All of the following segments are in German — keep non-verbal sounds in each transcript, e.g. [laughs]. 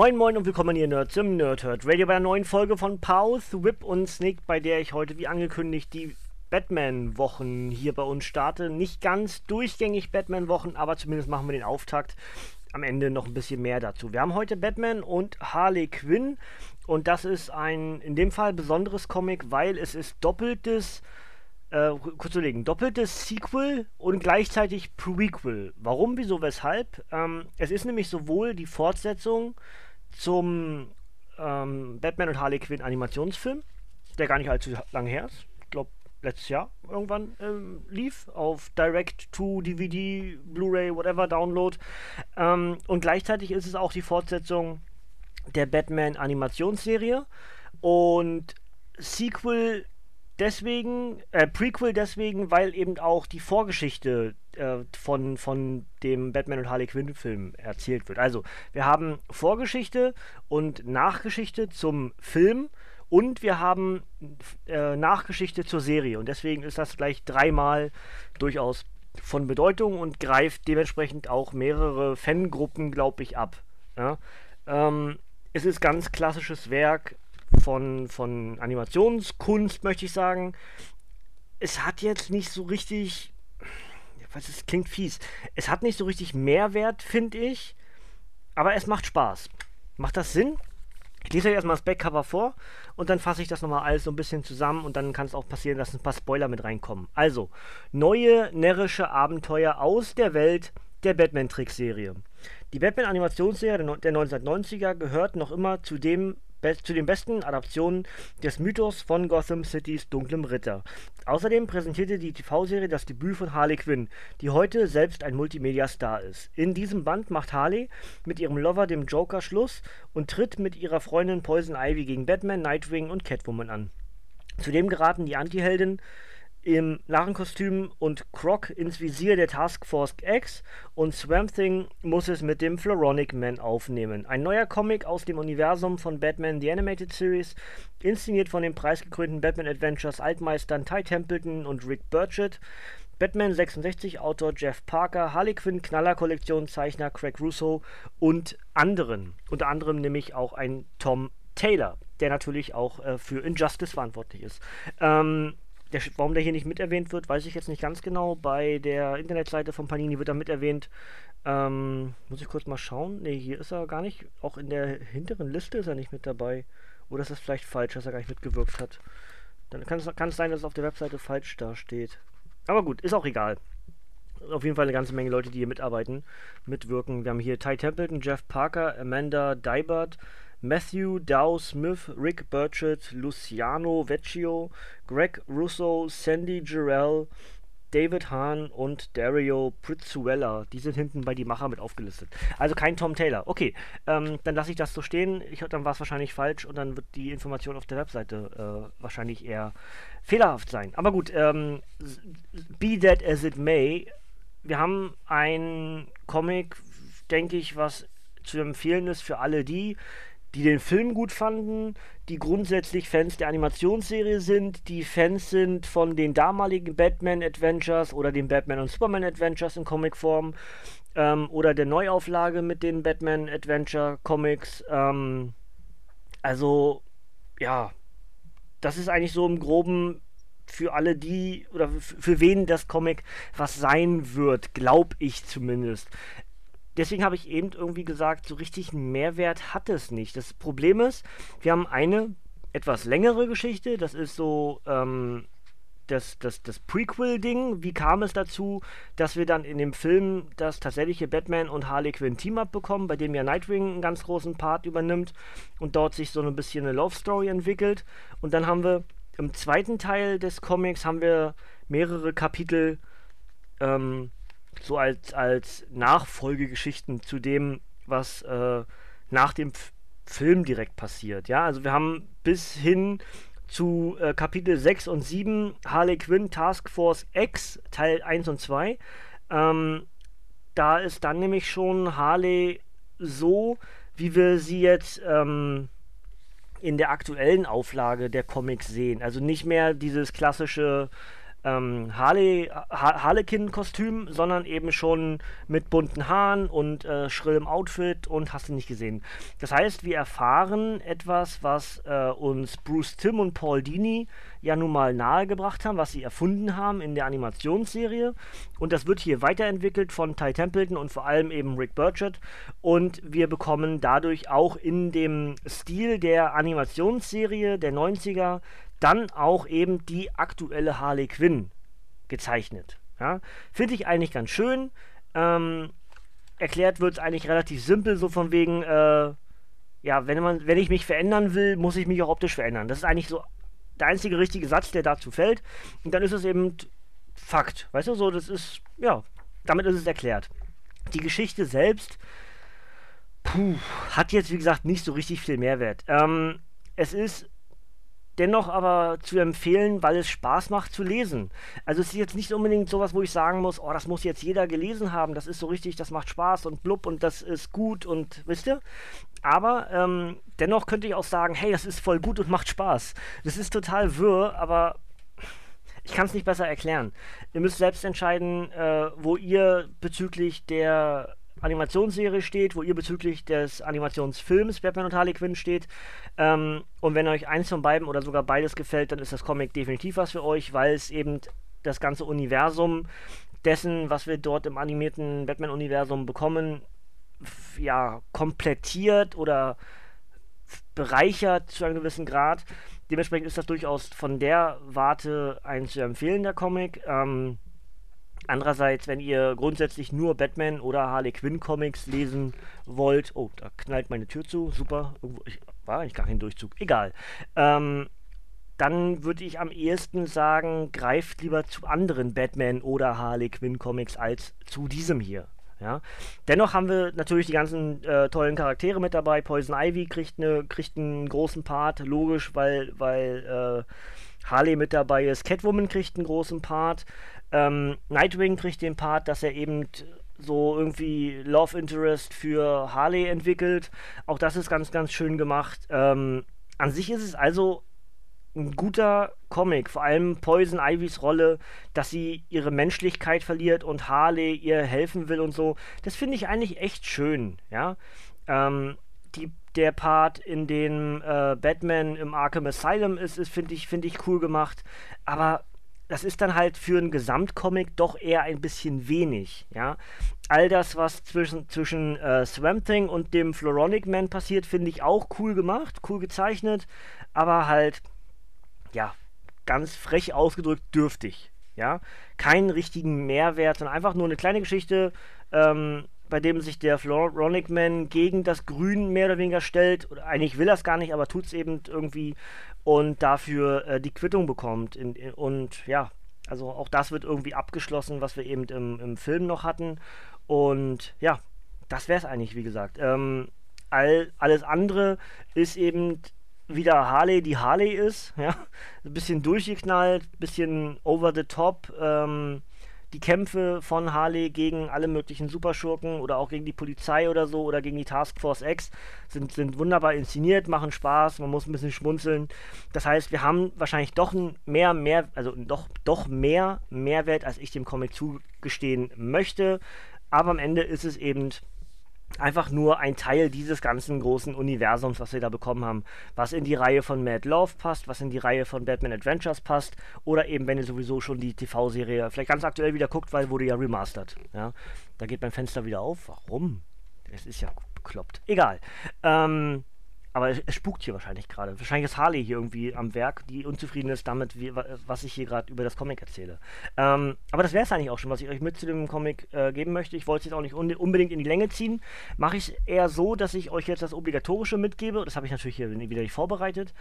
Moin Moin und willkommen hier Nerds im Nerdhurt Radio bei einer neuen Folge von Pause, Whip und Snick, bei der ich heute wie angekündigt die Batman-Wochen hier bei uns starte. Nicht ganz durchgängig Batman-Wochen, aber zumindest machen wir den Auftakt. Am Ende noch ein bisschen mehr dazu. Wir haben heute Batman und Harley Quinn und das ist ein in dem Fall besonderes Comic, weil es ist doppeltes äh, kurz überlegen, doppeltes Sequel und gleichzeitig Prequel. Warum, wieso, weshalb? Ähm, es ist nämlich sowohl die Fortsetzung zum ähm, Batman und Harley Quinn Animationsfilm, der gar nicht allzu lange her ist. Ich glaube, letztes Jahr irgendwann ähm, lief auf Direct to DVD, Blu-ray, whatever, Download. Ähm, und gleichzeitig ist es auch die Fortsetzung der Batman Animationsserie und Sequel deswegen, äh, Prequel deswegen, weil eben auch die Vorgeschichte äh, von, von dem Batman und Harley Quinn Film erzählt wird. Also, wir haben Vorgeschichte und Nachgeschichte zum Film und wir haben äh, Nachgeschichte zur Serie. Und deswegen ist das gleich dreimal durchaus von Bedeutung und greift dementsprechend auch mehrere Fangruppen, glaube ich, ab. Ja? Ähm, es ist ganz klassisches Werk, von, von Animationskunst, möchte ich sagen. Es hat jetzt nicht so richtig. Was es klingt fies. Es hat nicht so richtig Mehrwert, finde ich. Aber es macht Spaß. Macht das Sinn? Ich lese euch erstmal das Backcover vor und dann fasse ich das nochmal alles so ein bisschen zusammen und dann kann es auch passieren, dass ein paar Spoiler mit reinkommen. Also, neue närrische Abenteuer aus der Welt der Batman-Trickserie. Die Batman-Animationsserie der 1990er gehört noch immer zu dem zu den besten Adaptionen des Mythos von Gotham Citys dunklem Ritter. Außerdem präsentierte die TV-Serie das Debüt von Harley Quinn, die heute selbst ein Multimedia-Star ist. In diesem Band macht Harley mit ihrem Lover, dem Joker, Schluss und tritt mit ihrer Freundin Poison Ivy gegen Batman, Nightwing und Catwoman an. Zudem geraten die Antiheldin im Narrenkostüm und Croc ins Visier der Taskforce X und Swamp Thing muss es mit dem Floronic Man aufnehmen. Ein neuer Comic aus dem Universum von Batman The Animated Series, inszeniert von den preisgekrönten Batman Adventures Altmeistern Ty Templeton und Rick Burchett. Batman 66 Autor Jeff Parker, Harley Quinn Knaller Kollektion Zeichner Craig Russo und anderen. Unter anderem nämlich auch ein Tom Taylor, der natürlich auch äh, für Injustice verantwortlich ist. Ähm, der, warum der hier nicht miterwähnt wird, weiß ich jetzt nicht ganz genau. Bei der Internetseite von Panini wird er miterwähnt. Ähm, muss ich kurz mal schauen. Ne, hier ist er gar nicht. Auch in der hinteren Liste ist er nicht mit dabei. Oder ist das vielleicht falsch, dass er gar nicht mitgewirkt hat? Dann kann es, kann es sein, dass es auf der Webseite falsch dasteht. Aber gut, ist auch egal. Auf jeden Fall eine ganze Menge Leute, die hier mitarbeiten, mitwirken. Wir haben hier Ty Templeton, Jeff Parker, Amanda Dybert, Matthew Dow Smith, Rick Burchett, Luciano Vecchio, Greg Russo, Sandy Jarrell, David Hahn und Dario Prizzuella. Die sind hinten bei die Macher mit aufgelistet. Also kein Tom Taylor. Okay, ähm, dann lasse ich das so stehen. Ich, dann war es wahrscheinlich falsch und dann wird die Information auf der Webseite äh, wahrscheinlich eher fehlerhaft sein. Aber gut, ähm, be that as it may, wir haben ein Comic, denke ich, was zu empfehlen ist für alle die, die den Film gut fanden, die grundsätzlich Fans der Animationsserie sind, die Fans sind von den damaligen Batman Adventures oder den Batman und Superman Adventures in Comicform ähm, oder der Neuauflage mit den Batman Adventure Comics. Ähm, also, ja, das ist eigentlich so im Groben für alle die oder für wen das Comic was sein wird, glaube ich zumindest deswegen habe ich eben irgendwie gesagt, so richtig einen Mehrwert hat es nicht. Das Problem ist, wir haben eine etwas längere Geschichte, das ist so ähm, das, das, das Prequel-Ding. Wie kam es dazu, dass wir dann in dem Film das tatsächliche Batman und Harley Quinn Team-Up bekommen, bei dem ja Nightwing einen ganz großen Part übernimmt und dort sich so ein bisschen eine Love-Story entwickelt. Und dann haben wir im zweiten Teil des Comics haben wir mehrere Kapitel ähm, so als, als Nachfolgegeschichten zu dem, was äh, nach dem F Film direkt passiert. Ja, also wir haben bis hin zu äh, Kapitel 6 und 7 Harley Quinn Task Force X Teil 1 und 2. Ähm, da ist dann nämlich schon Harley so, wie wir sie jetzt ähm, in der aktuellen Auflage der Comics sehen. Also nicht mehr dieses klassische ähm, Harley, ha Harlequin-Kostüm, sondern eben schon mit bunten Haaren und äh, schrillem Outfit und hast du nicht gesehen. Das heißt, wir erfahren etwas, was äh, uns Bruce Tim und Paul Dini ja nun mal nahegebracht haben, was sie erfunden haben in der Animationsserie. Und das wird hier weiterentwickelt von Ty Templeton und vor allem eben Rick Burchett. Und wir bekommen dadurch auch in dem Stil der Animationsserie der 90er dann auch eben die aktuelle Harley Quinn gezeichnet. Ja? Finde ich eigentlich ganz schön. Ähm, erklärt wird es eigentlich relativ simpel, so von wegen, äh, ja, wenn, man, wenn ich mich verändern will, muss ich mich auch optisch verändern. Das ist eigentlich so der einzige richtige Satz, der dazu fällt. Und dann ist es eben Fakt. Weißt du, so, das ist, ja, damit ist es erklärt. Die Geschichte selbst, puh, hat jetzt, wie gesagt, nicht so richtig viel Mehrwert. Ähm, es ist dennoch aber zu empfehlen, weil es Spaß macht zu lesen. Also es ist jetzt nicht unbedingt sowas, wo ich sagen muss, oh, das muss jetzt jeder gelesen haben, das ist so richtig, das macht Spaß und blub und das ist gut und wisst ihr? Aber ähm, dennoch könnte ich auch sagen, hey, das ist voll gut und macht Spaß. Das ist total wirr, aber ich kann es nicht besser erklären. Ihr müsst selbst entscheiden, äh, wo ihr bezüglich der Animationsserie steht, wo ihr bezüglich des Animationsfilms Batman und Harley Quinn steht. Ähm, und wenn euch eins von beiden oder sogar beides gefällt, dann ist das Comic definitiv was für euch, weil es eben das ganze Universum dessen, was wir dort im animierten Batman-Universum bekommen, ja, komplettiert oder bereichert zu einem gewissen Grad. Dementsprechend ist das durchaus von der Warte ein zu empfehlender Comic. Ähm, Andererseits, wenn ihr grundsätzlich nur Batman oder Harley Quinn Comics lesen wollt, oh, da knallt meine Tür zu, super, ich, war eigentlich gar kein Durchzug, egal. Ähm, dann würde ich am ehesten sagen, greift lieber zu anderen Batman oder Harley Quinn Comics als zu diesem hier. Ja. Dennoch haben wir natürlich die ganzen äh, tollen Charaktere mit dabei. Poison Ivy kriegt, ne, kriegt einen großen Part, logisch, weil, weil äh, Harley mit dabei ist. Catwoman kriegt einen großen Part. Ähm, Nightwing kriegt den Part, dass er eben so irgendwie Love Interest für Harley entwickelt. Auch das ist ganz, ganz schön gemacht. Ähm, an sich ist es also ein guter Comic, vor allem Poison Ivys Rolle, dass sie ihre Menschlichkeit verliert und Harley ihr helfen will und so. Das finde ich eigentlich echt schön, ja. Ähm, die, der Part, in dem äh, Batman im Arkham Asylum ist, ist finde ich, find ich cool gemacht. Aber das ist dann halt für einen Gesamtcomic doch eher ein bisschen wenig, ja. All das, was zwischen, zwischen äh, Swamp Thing und dem Floronic Man passiert, finde ich auch cool gemacht, cool gezeichnet, aber halt, ja, ganz frech ausgedrückt dürftig, ja. Keinen richtigen Mehrwert, sondern einfach nur eine kleine Geschichte, ähm, bei dem sich der Floronic Man gegen das Grün mehr oder weniger stellt. Oder eigentlich will er es gar nicht, aber tut es eben irgendwie und dafür äh, die Quittung bekommt. In, in, und ja, also auch das wird irgendwie abgeschlossen, was wir eben im, im Film noch hatten. Und ja, das wäre es eigentlich, wie gesagt. Ähm, all, alles andere ist eben wieder Harley, die Harley ist. [laughs] Ja? Ein bisschen durchgeknallt, ein bisschen over the top. Ähm, die Kämpfe von Harley gegen alle möglichen Superschurken oder auch gegen die Polizei oder so oder gegen die Task Force X sind, sind wunderbar inszeniert, machen Spaß, man muss ein bisschen schmunzeln. Das heißt, wir haben wahrscheinlich doch mehr, mehr, also doch, doch mehr Mehrwert, als ich dem Comic zugestehen möchte. Aber am Ende ist es eben einfach nur ein Teil dieses ganzen großen Universums, was wir da bekommen haben, was in die Reihe von Mad Love passt, was in die Reihe von Batman Adventures passt oder eben, wenn ihr sowieso schon die TV-Serie vielleicht ganz aktuell wieder guckt, weil wurde ja remastered. Ja? Da geht mein Fenster wieder auf. Warum? Es ist ja bekloppt. Egal. Ähm, Aber es, es spukt hier wahrscheinlich gerade. Wahrscheinlich ist Harley hier irgendwie am Werk, die unzufrieden ist damit, wie, was ich hier gerade über das Comic erzähle. Ähm, aber das wäre es eigentlich auch schon, was ich euch mit zu dem Comic äh, geben möchte. Ich wollte es jetzt auch nicht un unbedingt in die Länge ziehen. Mache ich eher so, dass ich euch jetzt das Obligatorische mitgebe. Das habe ich natürlich hier wieder nicht vorbereitet,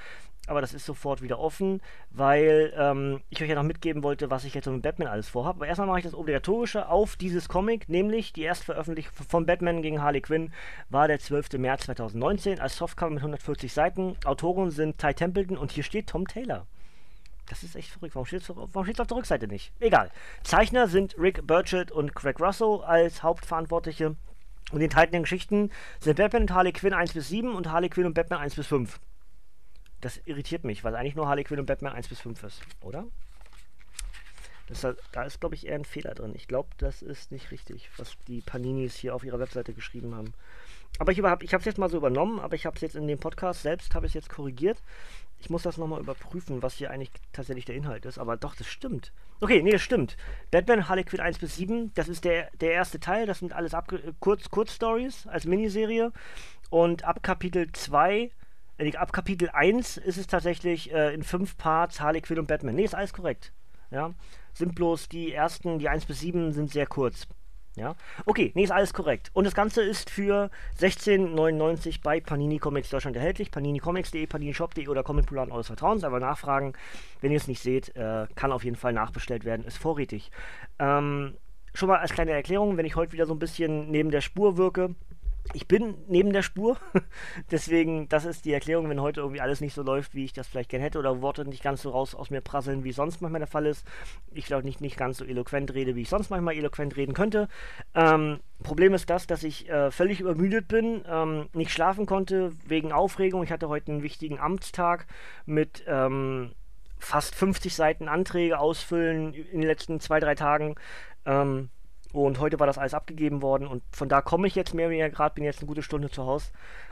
aber das ist sofort wieder offen, weil ähm, ich euch ja noch mitgeben wollte, was ich jetzt mit Batman alles vorhabe. Aber erstmal mache ich das Obligatorische auf dieses Comic, nämlich die Erstveröffentlichung von Batman gegen Harley Quinn war der 12. März 2019 als Softcover mit 140 Seiten. Autoren sind Ty Templeton und hier steht Tom Taylor. Das ist echt verrückt. Warum steht es auf der Rückseite nicht? Egal. Zeichner sind Rick Burchett und Craig Russell als Hauptverantwortliche. Und die enthaltenen Geschichten sind Batman und Harley Quinn 1 bis 7 und Harley Quinn und Batman 1 bis 5. Das irritiert mich, weil eigentlich nur Harley Quinn und Batman 1 bis 5 ist, oder? Das, da ist, glaube ich, eher ein Fehler drin. Ich glaube, das ist nicht richtig, was die Paninis hier auf ihrer Webseite geschrieben haben. Aber ich, ich habe es jetzt mal so übernommen, aber ich habe es jetzt in dem Podcast selbst, habe ich jetzt korrigiert. Ich muss das nochmal überprüfen, was hier eigentlich tatsächlich der Inhalt ist. Aber doch, das stimmt. Okay, nee, das stimmt. Batman Harley Quinn 1 bis 7, das ist der, der erste Teil. Das sind alles Kurz, Kurzstories als Miniserie. Und ab Kapitel 2, äh, ab Kapitel 1 ist es tatsächlich äh, in fünf Parts Harley Quinn und Batman. Nee, ist alles korrekt. Ja, sind bloß die ersten, die 1 bis 7 sind sehr kurz. Ja? Okay, nee, ist alles korrekt. Und das Ganze ist für 16,99 bei Panini Comics Deutschland erhältlich. PaniniComics.de, PaniniShop.de oder Comicpuladen eures Vertrauens. Aber nachfragen, wenn ihr es nicht seht, äh, kann auf jeden Fall nachbestellt werden, ist vorrätig. Ähm, schon mal als kleine Erklärung, wenn ich heute wieder so ein bisschen neben der Spur wirke, ich bin neben der Spur. [laughs] Deswegen, das ist die Erklärung, wenn heute irgendwie alles nicht so läuft, wie ich das vielleicht gerne hätte oder Worte nicht ganz so raus aus mir prasseln, wie sonst manchmal der Fall ist. Ich glaube nicht, nicht ganz so eloquent rede, wie ich sonst manchmal eloquent reden könnte. Ähm, Problem ist das, dass ich äh, völlig übermüdet bin, ähm, nicht schlafen konnte wegen Aufregung. Ich hatte heute einen wichtigen Amtstag mit ähm, fast 50 Seiten Anträge ausfüllen in den letzten zwei, drei Tagen. Ähm, und heute war das alles abgegeben worden und von da komme ich jetzt mehr oder weniger gerade, bin jetzt eine gute Stunde zu Hause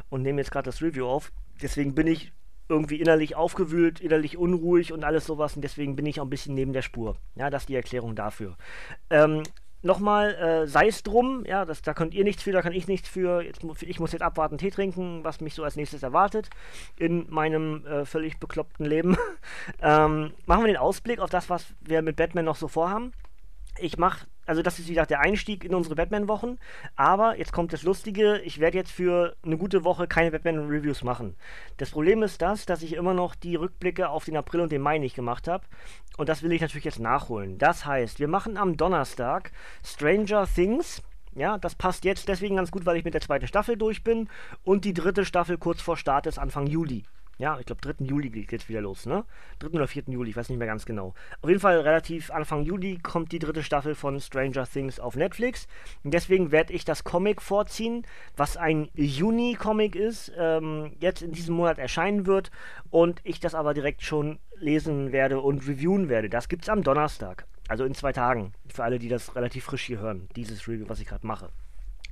und nehme jetzt gerade das Review auf. Deswegen bin ich irgendwie innerlich aufgewühlt, innerlich unruhig und alles sowas und deswegen bin ich auch ein bisschen neben der Spur. Ja, das ist die Erklärung dafür. Ähm, Nochmal, äh, sei es drum, ja, das, da könnt ihr nichts für, da kann ich nichts für. Jetzt, ich muss jetzt abwarten, Tee trinken, was mich so als nächstes erwartet in meinem äh, völlig bekloppten Leben. [laughs] ähm, machen wir den Ausblick auf das, was wir mit Batman noch so vorhaben. Ich mache also das ist wie gesagt der Einstieg in unsere Batman-Wochen. Aber jetzt kommt das Lustige, ich werde jetzt für eine gute Woche keine Batman-Reviews machen. Das Problem ist das, dass ich immer noch die Rückblicke auf den April und den Mai nicht gemacht habe. Und das will ich natürlich jetzt nachholen. Das heißt, wir machen am Donnerstag Stranger Things. Ja, das passt jetzt deswegen ganz gut, weil ich mit der zweiten Staffel durch bin und die dritte Staffel kurz vor Start ist Anfang Juli. Ja, ich glaube 3. Juli geht jetzt wieder los, ne? 3. oder 4. Juli, ich weiß nicht mehr ganz genau. Auf jeden Fall relativ Anfang Juli kommt die dritte Staffel von Stranger Things auf Netflix. Und deswegen werde ich das Comic vorziehen, was ein Juni-Comic ist, ähm, jetzt in diesem Monat erscheinen wird und ich das aber direkt schon lesen werde und reviewen werde. Das gibt's am Donnerstag. Also in zwei Tagen. Für alle, die das relativ frisch hier hören. Dieses Review, was ich gerade mache.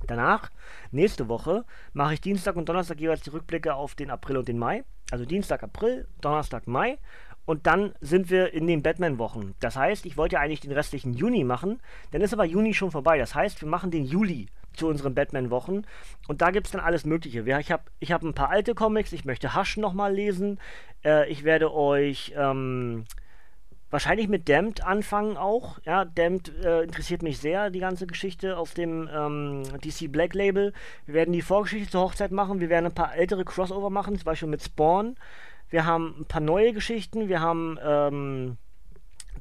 Danach, nächste Woche, mache ich Dienstag und Donnerstag jeweils die Rückblicke auf den April und den Mai. Also Dienstag, April, Donnerstag, Mai. Und dann sind wir in den Batman-Wochen. Das heißt, ich wollte ja eigentlich den restlichen Juni machen. Dann ist aber Juni schon vorbei. Das heißt, wir machen den Juli zu unseren Batman-Wochen. Und da gibt es dann alles Mögliche. Ich habe ich hab ein paar alte Comics. Ich möchte Hush nochmal lesen. Äh, ich werde euch. Ähm, wahrscheinlich mit Damned anfangen auch. Ja, Damned äh, interessiert mich sehr, die ganze Geschichte auf dem ähm, DC Black Label. Wir werden die Vorgeschichte zur Hochzeit machen. Wir werden ein paar ältere Crossover machen, zum Beispiel mit Spawn. Wir haben ein paar neue Geschichten. Wir haben ähm,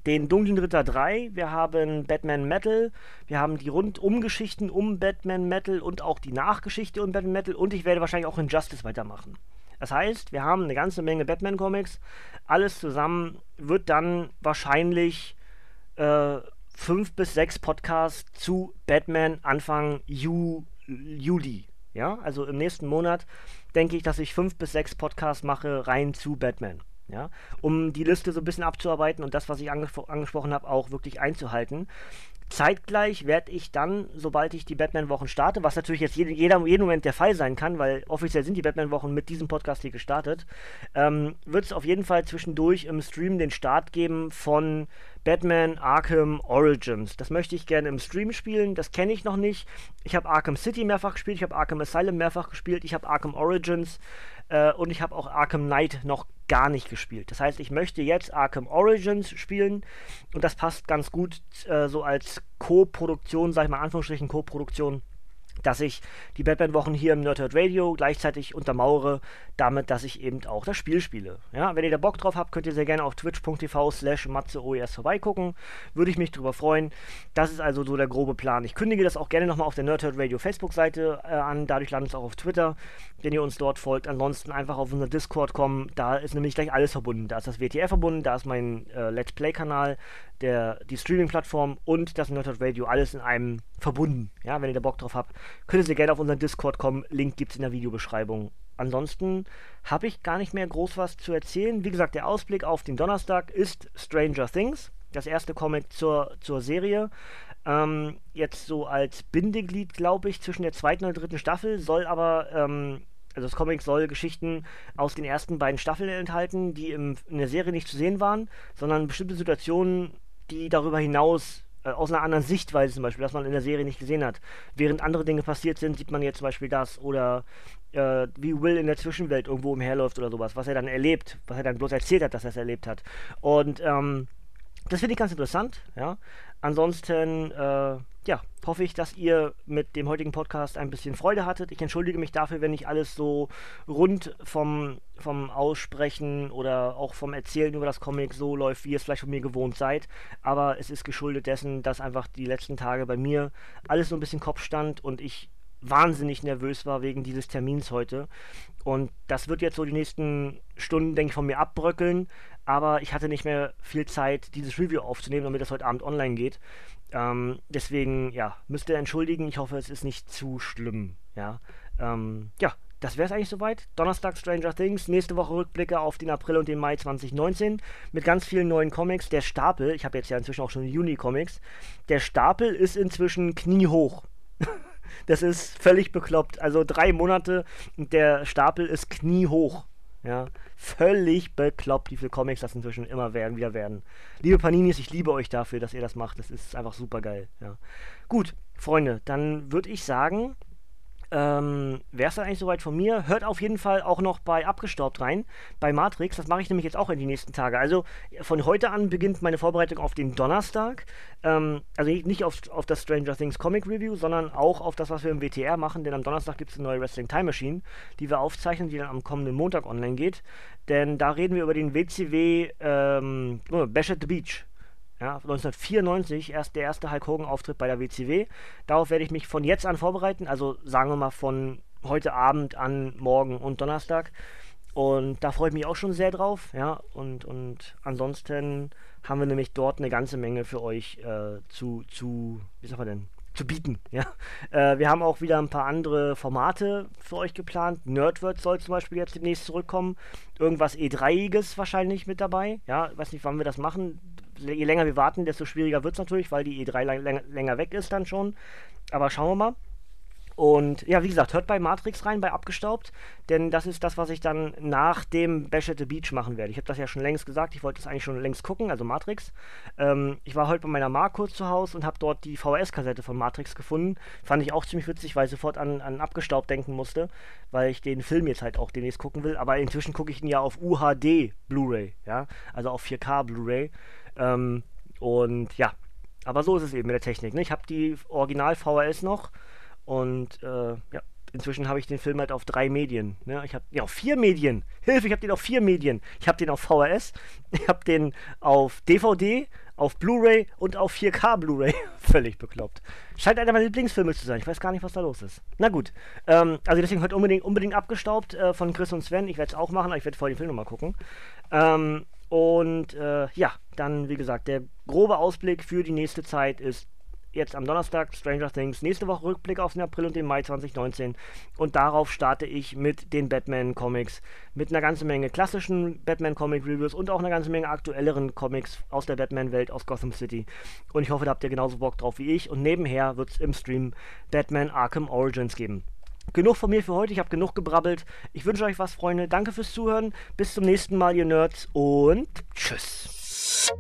den Dunklen Ritter 3. Wir haben Batman Metal. Wir haben die Rundumgeschichten um Batman Metal und auch die Nachgeschichte um Batman Metal. Und ich werde wahrscheinlich auch Injustice weitermachen. Das heißt, wir haben eine ganze Menge Batman-Comics. Alles zusammen wird dann wahrscheinlich äh, fünf bis sechs Podcasts zu Batman Anfang Ju Juli. Ja, also im nächsten Monat denke ich, dass ich fünf bis sechs Podcasts mache rein zu Batman. ja, um die Liste so ein bisschen abzuarbeiten und das, was ich angespro angesprochen habe, auch wirklich einzuhalten. Zeitgleich werde ich dann, sobald ich die Batman-Wochen starte, was natürlich jetzt jeder, jeden Moment der Fall sein kann, weil offiziell sind die Batman-Wochen mit diesem Podcast hier gestartet, ähm, wird es auf jeden Fall zwischendurch im Stream den Start geben von Batman Arkham Origins. Das möchte ich gerne im Stream spielen, das kenne ich noch nicht. Ich habe Arkham City mehrfach gespielt, ich habe Arkham Asylum mehrfach gespielt, ich habe Arkham Origins äh, und ich habe auch Arkham Knight noch gar nicht gespielt. Das heißt, ich möchte jetzt Arkham Origins spielen und das passt ganz gut äh, so als Co-Produktion, sag ich mal, Anführungsstrichen Co-Produktion dass ich die Batman-Wochen hier im Nerdhurt Radio gleichzeitig untermauere, damit, dass ich eben auch das Spiel spiele. Ja, wenn ihr da Bock drauf habt, könnt ihr sehr gerne auf twitch.tv slash matzeoes vorbeigucken. Würde ich mich drüber freuen. Das ist also so der grobe Plan. Ich kündige das auch gerne nochmal auf der Nerdhurt Radio Facebook-Seite äh, an. Dadurch landet es auch auf Twitter, wenn ihr uns dort folgt. Ansonsten einfach auf unser Discord kommen. Da ist nämlich gleich alles verbunden. Da ist das WTF verbunden, da ist mein äh, Let's Play-Kanal, der, die Streaming-Plattform und das Nerdhurt Radio, alles in einem verbunden. Ja, wenn ihr da Bock drauf habt, könnt ihr gerne auf unseren Discord kommen. Link gibt es in der Videobeschreibung. Ansonsten habe ich gar nicht mehr groß was zu erzählen. Wie gesagt, der Ausblick auf den Donnerstag ist Stranger Things, das erste Comic zur, zur Serie. Ähm, jetzt so als Bindeglied, glaube ich, zwischen der zweiten und dritten Staffel, soll aber ähm, also das Comic soll Geschichten aus den ersten beiden Staffeln enthalten, die im, in der Serie nicht zu sehen waren, sondern bestimmte Situationen, die darüber hinaus äh, aus einer anderen Sichtweise zum Beispiel, dass man in der Serie nicht gesehen hat. Während andere Dinge passiert sind, sieht man jetzt zum Beispiel das oder äh, wie Will in der Zwischenwelt irgendwo umherläuft oder sowas, was er dann erlebt, was er dann bloß erzählt hat, dass er es erlebt hat. Und ähm, das finde ich ganz interessant, ja. Ansonsten, äh, ja, hoffe ich, dass ihr mit dem heutigen Podcast ein bisschen Freude hattet. Ich entschuldige mich dafür, wenn nicht alles so rund vom, vom Aussprechen oder auch vom Erzählen über das Comic so läuft, wie ihr es vielleicht von mir gewohnt seid. Aber es ist geschuldet dessen, dass einfach die letzten Tage bei mir alles so ein bisschen Kopf stand und ich wahnsinnig nervös war wegen dieses Termins heute. Und das wird jetzt so die nächsten Stunden, denke ich, von mir abbröckeln. Aber ich hatte nicht mehr viel Zeit, dieses Review aufzunehmen, damit das heute Abend online geht. Ähm, deswegen, ja, müsst ihr entschuldigen. Ich hoffe, es ist nicht zu schlimm. Ja, ähm, ja das wäre es eigentlich soweit. Donnerstag Stranger Things, nächste Woche Rückblicke auf den April und den Mai 2019 mit ganz vielen neuen Comics. Der Stapel, ich habe jetzt ja inzwischen auch schon Juni-Comics, der Stapel ist inzwischen kniehoch. [laughs] Das ist völlig bekloppt. Also drei Monate und der Stapel ist kniehoch. Ja, völlig bekloppt, wie viele Comics das inzwischen immer werden, wieder werden. Liebe Paninis, ich liebe euch dafür, dass ihr das macht. Das ist einfach super geil. Ja. Gut, Freunde, dann würde ich sagen, ähm, wäre es dann eigentlich soweit von mir. Hört auf jeden Fall auch noch bei Abgestaubt rein, bei Matrix. Das mache ich nämlich jetzt auch in die nächsten Tage. Also von heute an beginnt meine Vorbereitung auf den Donnerstag. Ähm, also nicht auf, auf das Stranger Things Comic Review, sondern auch auf das, was wir im WTR machen. Denn am Donnerstag gibt es eine neue Wrestling Time Machine, die wir aufzeichnen, die dann am kommenden Montag online geht. Denn da reden wir über den WCW ähm, oh, Bash at the Beach. Ja, 1994 erst der erste Hulk Hogan-Auftritt bei der WCW. Darauf werde ich mich von jetzt an vorbereiten, also sagen wir mal von heute Abend an morgen und Donnerstag. Und da freue ich mich auch schon sehr drauf. Ja, und, und ansonsten haben wir nämlich dort eine ganze Menge für euch äh, zu, zu, wie sagt man denn, zu bieten. [laughs] Ja? Äh, wir haben auch wieder ein paar andere Formate für euch geplant. Nerdword soll zum Beispiel jetzt demnächst zurückkommen. Irgendwas E3iges wahrscheinlich mit dabei. Ja, weiß nicht, wann wir das machen je länger wir warten, desto schwieriger wird es natürlich, weil die E3 lang, länger weg ist dann schon. Aber schauen wir mal. Und ja, wie gesagt, hört bei Matrix rein, bei Abgestaubt, denn das ist das, was ich dann nach dem Bash at the Beach machen werde. Ich habe das ja schon längst gesagt, ich wollte das eigentlich schon längst gucken, also Matrix. Ähm, ich war heute bei meiner Mar kurz zu Hause und habe dort die VHS-Kassette von Matrix gefunden. Fand ich auch ziemlich witzig, weil ich sofort an, an Abgestaubt denken musste, weil ich den Film jetzt halt auch demnächst gucken will. Aber inzwischen gucke ich ihn ja auf UHD Blu-ray, ja, also auf 4K Blu-ray. Ähm, und ja, aber so ist es eben mit der Technik. Ne? Ich habe die Original VHS noch und äh, ja, inzwischen habe ich den Film halt auf drei Medien. Ne? Ich habe ja auf vier Medien. Hilfe, ich habe den auf vier Medien. Ich habe den auf VHS, [laughs] ich habe den auf DVD, auf Blu-ray und auf 4K Blu-ray. [laughs] Völlig bekloppt. Scheint einer meiner Lieblingsfilme zu sein. Ich weiß gar nicht, was da los ist. Na gut. Ähm, also deswegen heute unbedingt, unbedingt abgestaubt äh, von Chris und Sven. Ich werde es auch machen, aber ich werde vorher den Film nochmal gucken. Ähm, und äh, ja, dann wie gesagt, der grobe Ausblick für die nächste Zeit ist jetzt am Donnerstag Stranger Things, nächste Woche Rückblick auf den April und den Mai 2019 und darauf starte ich mit den Batman-Comics, mit einer ganzen Menge klassischen Batman-Comic-Reviews und auch einer ganzen Menge aktuelleren Comics aus der Batman-Welt, aus Gotham City. Und ich hoffe, da habt ihr genauso Bock drauf wie ich und nebenher wird es im Stream Batman Arkham Origins geben genug von mir für heute. Ich habe genug gebrabbelt. Ich wünsche euch was, Freunde. Danke fürs Zuhören. Bis zum nächsten Mal, ihr Nerds. Und tschüss.